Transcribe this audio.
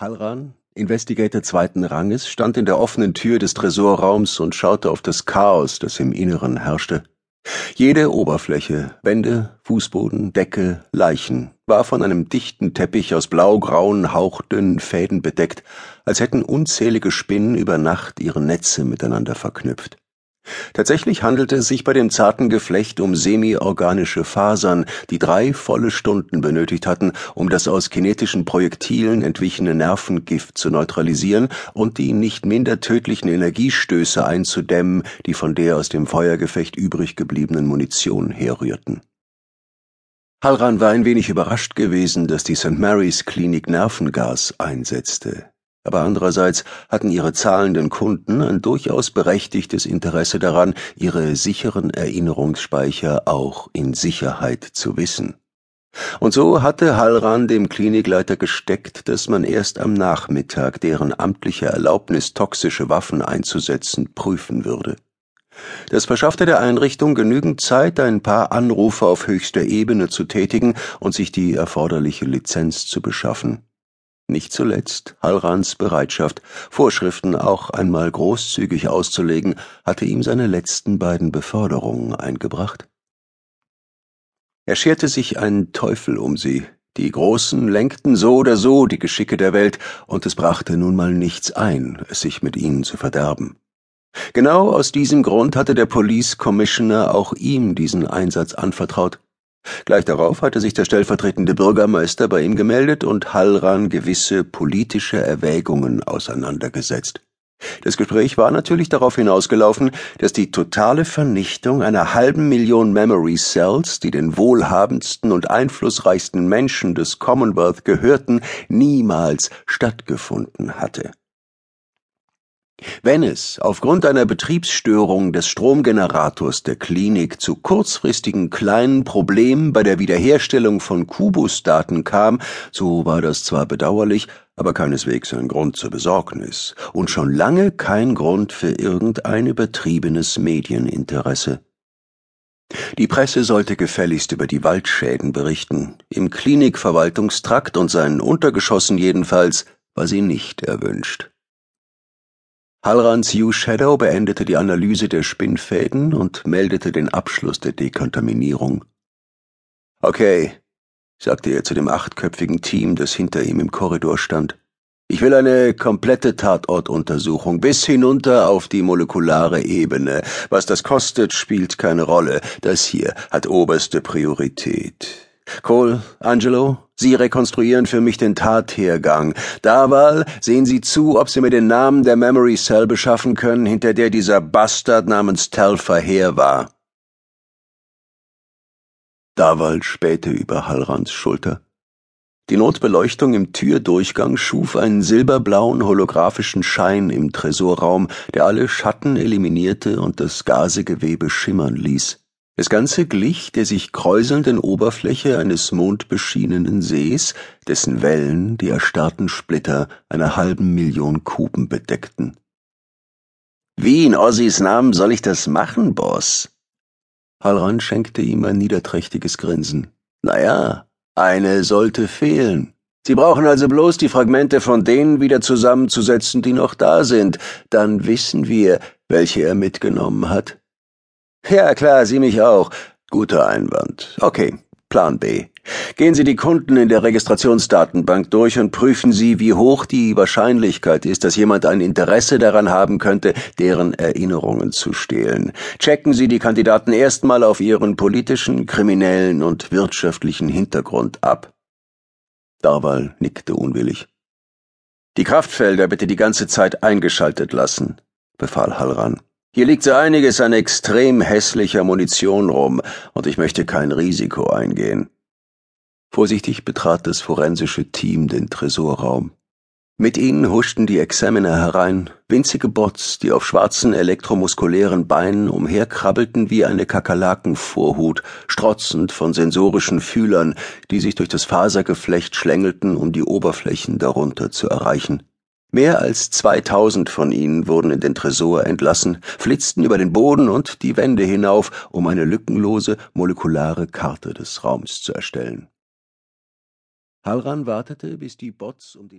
Halran, Investigator zweiten Ranges, stand in der offenen Tür des Tresorraums und schaute auf das Chaos, das im Inneren herrschte. Jede Oberfläche, Wände, Fußboden, Decke, Leichen, war von einem dichten Teppich aus blaugrauen, hauchdünnen Fäden bedeckt, als hätten unzählige Spinnen über Nacht ihre Netze miteinander verknüpft. Tatsächlich handelte es sich bei dem zarten Geflecht um semi-organische Fasern, die drei volle Stunden benötigt hatten, um das aus kinetischen Projektilen entwichene Nervengift zu neutralisieren und die nicht minder tödlichen Energiestöße einzudämmen, die von der aus dem Feuergefecht übrig gebliebenen Munition herrührten. Halran war ein wenig überrascht gewesen, dass die St. Mary's Klinik Nervengas einsetzte aber andererseits hatten ihre zahlenden Kunden ein durchaus berechtigtes Interesse daran, ihre sicheren Erinnerungsspeicher auch in Sicherheit zu wissen. Und so hatte Halran dem Klinikleiter gesteckt, dass man erst am Nachmittag deren amtliche Erlaubnis, toxische Waffen einzusetzen, prüfen würde. Das verschaffte der Einrichtung genügend Zeit, ein paar Anrufe auf höchster Ebene zu tätigen und sich die erforderliche Lizenz zu beschaffen. Nicht zuletzt Halrans Bereitschaft, Vorschriften auch einmal großzügig auszulegen, hatte ihm seine letzten beiden Beförderungen eingebracht. Er scherte sich einen Teufel um sie, die Großen lenkten so oder so die Geschicke der Welt, und es brachte nun mal nichts ein, es sich mit ihnen zu verderben. Genau aus diesem Grund hatte der Police Commissioner auch ihm diesen Einsatz anvertraut. Gleich darauf hatte sich der stellvertretende Bürgermeister bei ihm gemeldet und Hallran gewisse politische Erwägungen auseinandergesetzt. Das Gespräch war natürlich darauf hinausgelaufen, dass die totale Vernichtung einer halben Million Memory Cells, die den wohlhabendsten und einflussreichsten Menschen des Commonwealth gehörten, niemals stattgefunden hatte. Wenn es aufgrund einer Betriebsstörung des Stromgenerators der Klinik zu kurzfristigen kleinen Problemen bei der Wiederherstellung von Kubus-Daten kam, so war das zwar bedauerlich, aber keineswegs ein Grund zur Besorgnis und schon lange kein Grund für irgendein übertriebenes Medieninteresse. Die Presse sollte gefälligst über die Waldschäden berichten. Im Klinikverwaltungstrakt und seinen Untergeschossen jedenfalls war sie nicht erwünscht. Halrans U-Shadow beendete die Analyse der Spinnfäden und meldete den Abschluss der Dekontaminierung. Okay, sagte er zu dem achtköpfigen Team, das hinter ihm im Korridor stand. Ich will eine komplette Tatortuntersuchung bis hinunter auf die molekulare Ebene. Was das kostet, spielt keine Rolle. Das hier hat oberste Priorität. Cole, Angelo, Sie rekonstruieren für mich den Tathergang. Daval, sehen Sie zu, ob Sie mir den Namen der Memory Cell beschaffen können, hinter der dieser Bastard namens Telfer her war. Daval spähte über Hallrands Schulter. Die Notbeleuchtung im Türdurchgang schuf einen silberblauen holographischen Schein im Tresorraum, der alle Schatten eliminierte und das Gasegewebe schimmern ließ. Das Ganze glich der sich kräuselnden Oberfläche eines mondbeschienenen Sees, dessen Wellen die erstarrten Splitter einer halben Million Kuben bedeckten. Wie in Ossis Namen soll ich das machen, Boss? Halran schenkte ihm ein niederträchtiges Grinsen. Naja, eine sollte fehlen. Sie brauchen also bloß die Fragmente von denen wieder zusammenzusetzen, die noch da sind. Dann wissen wir, welche er mitgenommen hat. Ja, klar, Sie mich auch. Guter Einwand. Okay, Plan B. Gehen Sie die Kunden in der Registrationsdatenbank durch und prüfen Sie, wie hoch die Wahrscheinlichkeit ist, dass jemand ein Interesse daran haben könnte, deren Erinnerungen zu stehlen. Checken Sie die Kandidaten erstmal auf ihren politischen, kriminellen und wirtschaftlichen Hintergrund ab. Darwal nickte unwillig. Die Kraftfelder bitte die ganze Zeit eingeschaltet lassen, befahl Halran. Hier liegt so einiges an extrem hässlicher Munition rum, und ich möchte kein Risiko eingehen. Vorsichtig betrat das forensische Team den Tresorraum. Mit ihnen huschten die Examiner herein, winzige Bots, die auf schwarzen elektromuskulären Beinen umherkrabbelten wie eine Kakerlakenvorhut, strotzend von sensorischen Fühlern, die sich durch das Fasergeflecht schlängelten, um die Oberflächen darunter zu erreichen. Mehr als zweitausend von ihnen wurden in den Tresor entlassen, flitzten über den Boden und die Wände hinauf, um eine lückenlose molekulare Karte des Raums zu erstellen. Halran wartete, bis die Bots um die